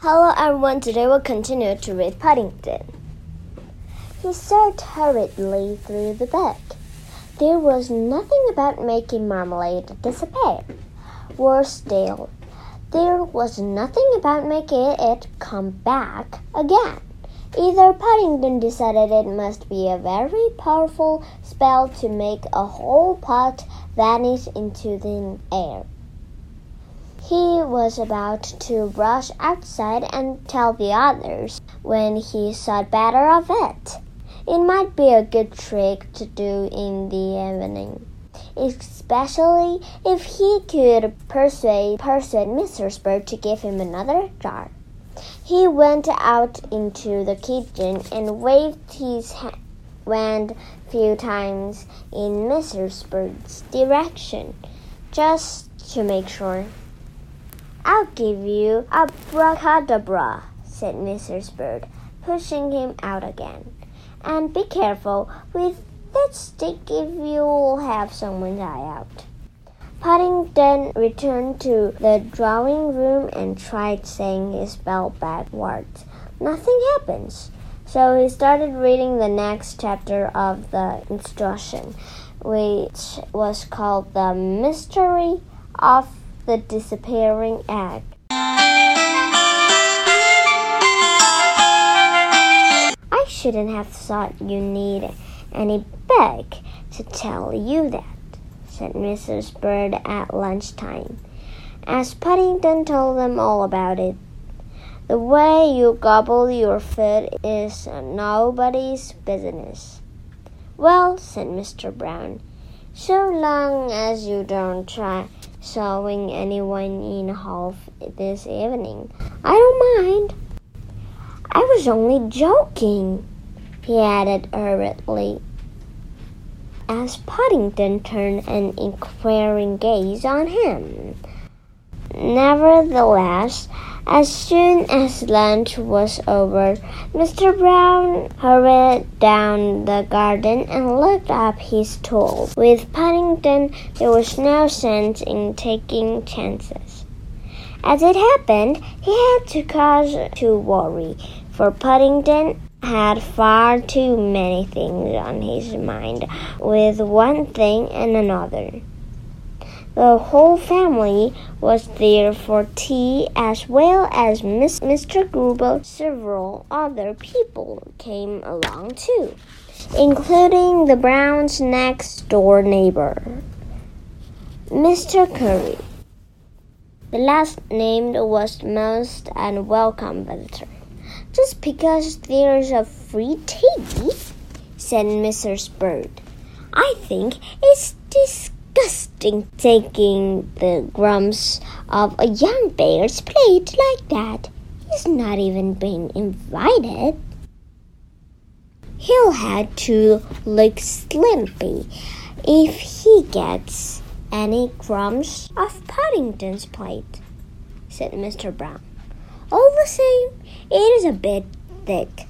Hello everyone, today we'll continue to read Paddington. He stared hurriedly through the book. There was nothing about making marmalade disappear. Worse still, there was nothing about making it come back again. Either Paddington decided it must be a very powerful spell to make a whole pot vanish into the air. He was about to rush outside and tell the others when he thought better of it. It might be a good trick to do in the evening, especially if he could persuade persuade Mr. Bird to give him another jar. He went out into the kitchen and waved his hand a few times in Mrs. Bird's direction, just to make sure. I'll give you a abracadabra, said Mrs. Bird, pushing him out again. And be careful with that stick if you'll have someone die out. Paddington returned to the drawing room and tried saying his spell backwards. Nothing happens. So he started reading the next chapter of the instruction, which was called The Mystery of the Disappearing Egg. I shouldn't have thought you needed any book to tell you that said Mrs. Bird at lunchtime, as Paddington told them all about it. The way you gobble your food is nobody's business. Well, said Mr. Brown, so long as you don't try sewing anyone in half this evening, I don't mind. I was only joking, he added hurriedly as Paddington turned an inquiring gaze on him. Nevertheless, as soon as lunch was over, Mr. Brown hurried down the garden and looked up his tools. With Paddington, there was no sense in taking chances. As it happened, he had to cause to worry, for Paddington had far too many things on his mind, with one thing and another. The whole family was there for tea, as well as Miss, Mr. Gruber. Several other people came along too, including the Browns' next door neighbor, Mr. Curry. The last named was the most unwelcome visitor. Just because there's a free tea, said Mrs. Bird. I think it's disgusting taking the crumbs of a young bear's plate like that. He's not even being invited. He'll have to look slimpy if he gets any crumbs off Paddington's plate, said Mr. Brown. All the same, it is a bit thick.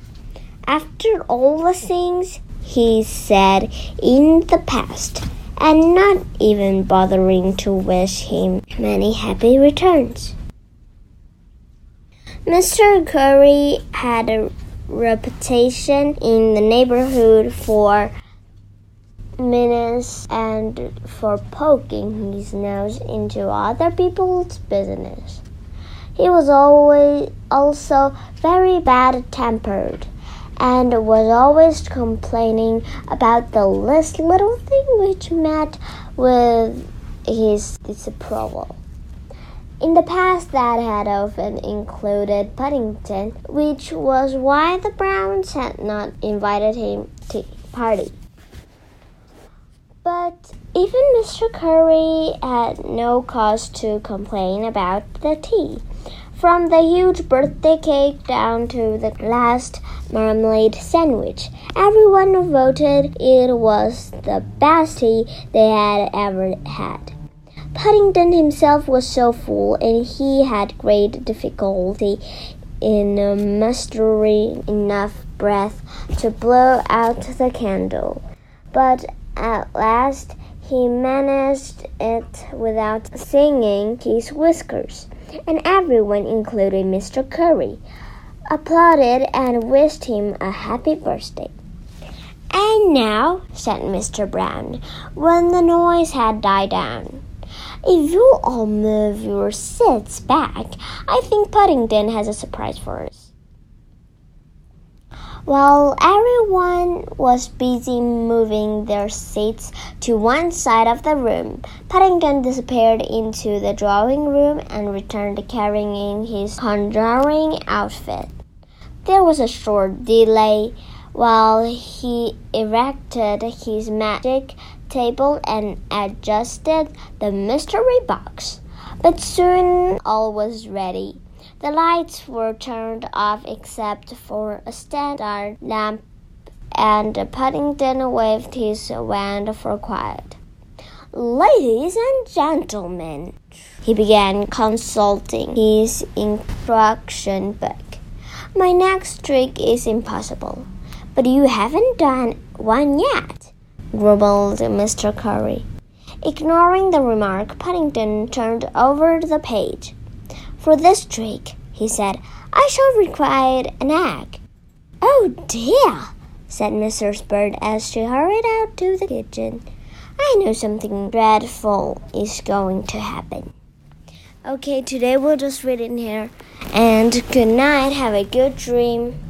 After all the things he said in the past, and not even bothering to wish him many happy returns. Mr. Curry had a reputation in the neighborhood for meanness and for poking his nose into other people's business. He was always also very bad tempered and was always complaining about the least little thing which met with his disapproval. In the past, that had often included Paddington, which was why the Browns had not invited him to party. But even Mr. Curry had no cause to complain about the tea. From the huge birthday cake down to the last marmalade sandwich, everyone voted it was the best tea they had ever had. Paddington himself was so full, and he had great difficulty in mustering enough breath to blow out the candle. But at last he managed it without singing his whiskers. And everyone, including Mr. Curry, applauded and wished him a happy birthday. And now, said Mr. Brown, when the noise had died down, if you all move your seats back, I think Paddington has a surprise for us. While everyone was busy moving their seats to one side of the room, Paddington disappeared into the drawing room and returned carrying his conjuring outfit. There was a short delay while he erected his magic table and adjusted the mystery box, but soon all was ready. The lights were turned off except for a standard lamp, and Paddington waved his wand for quiet. Ladies and gentlemen, he began consulting his instruction book. My next trick is impossible, but you haven't done one yet, grumbled Mr. Curry. Ignoring the remark, Paddington turned over the page. For this trick, he said, I shall require an egg. Oh dear, said Mrs. Bird as she hurried out to the kitchen. I know something dreadful is going to happen. Okay, today we'll just read in here. And good night. Have a good dream.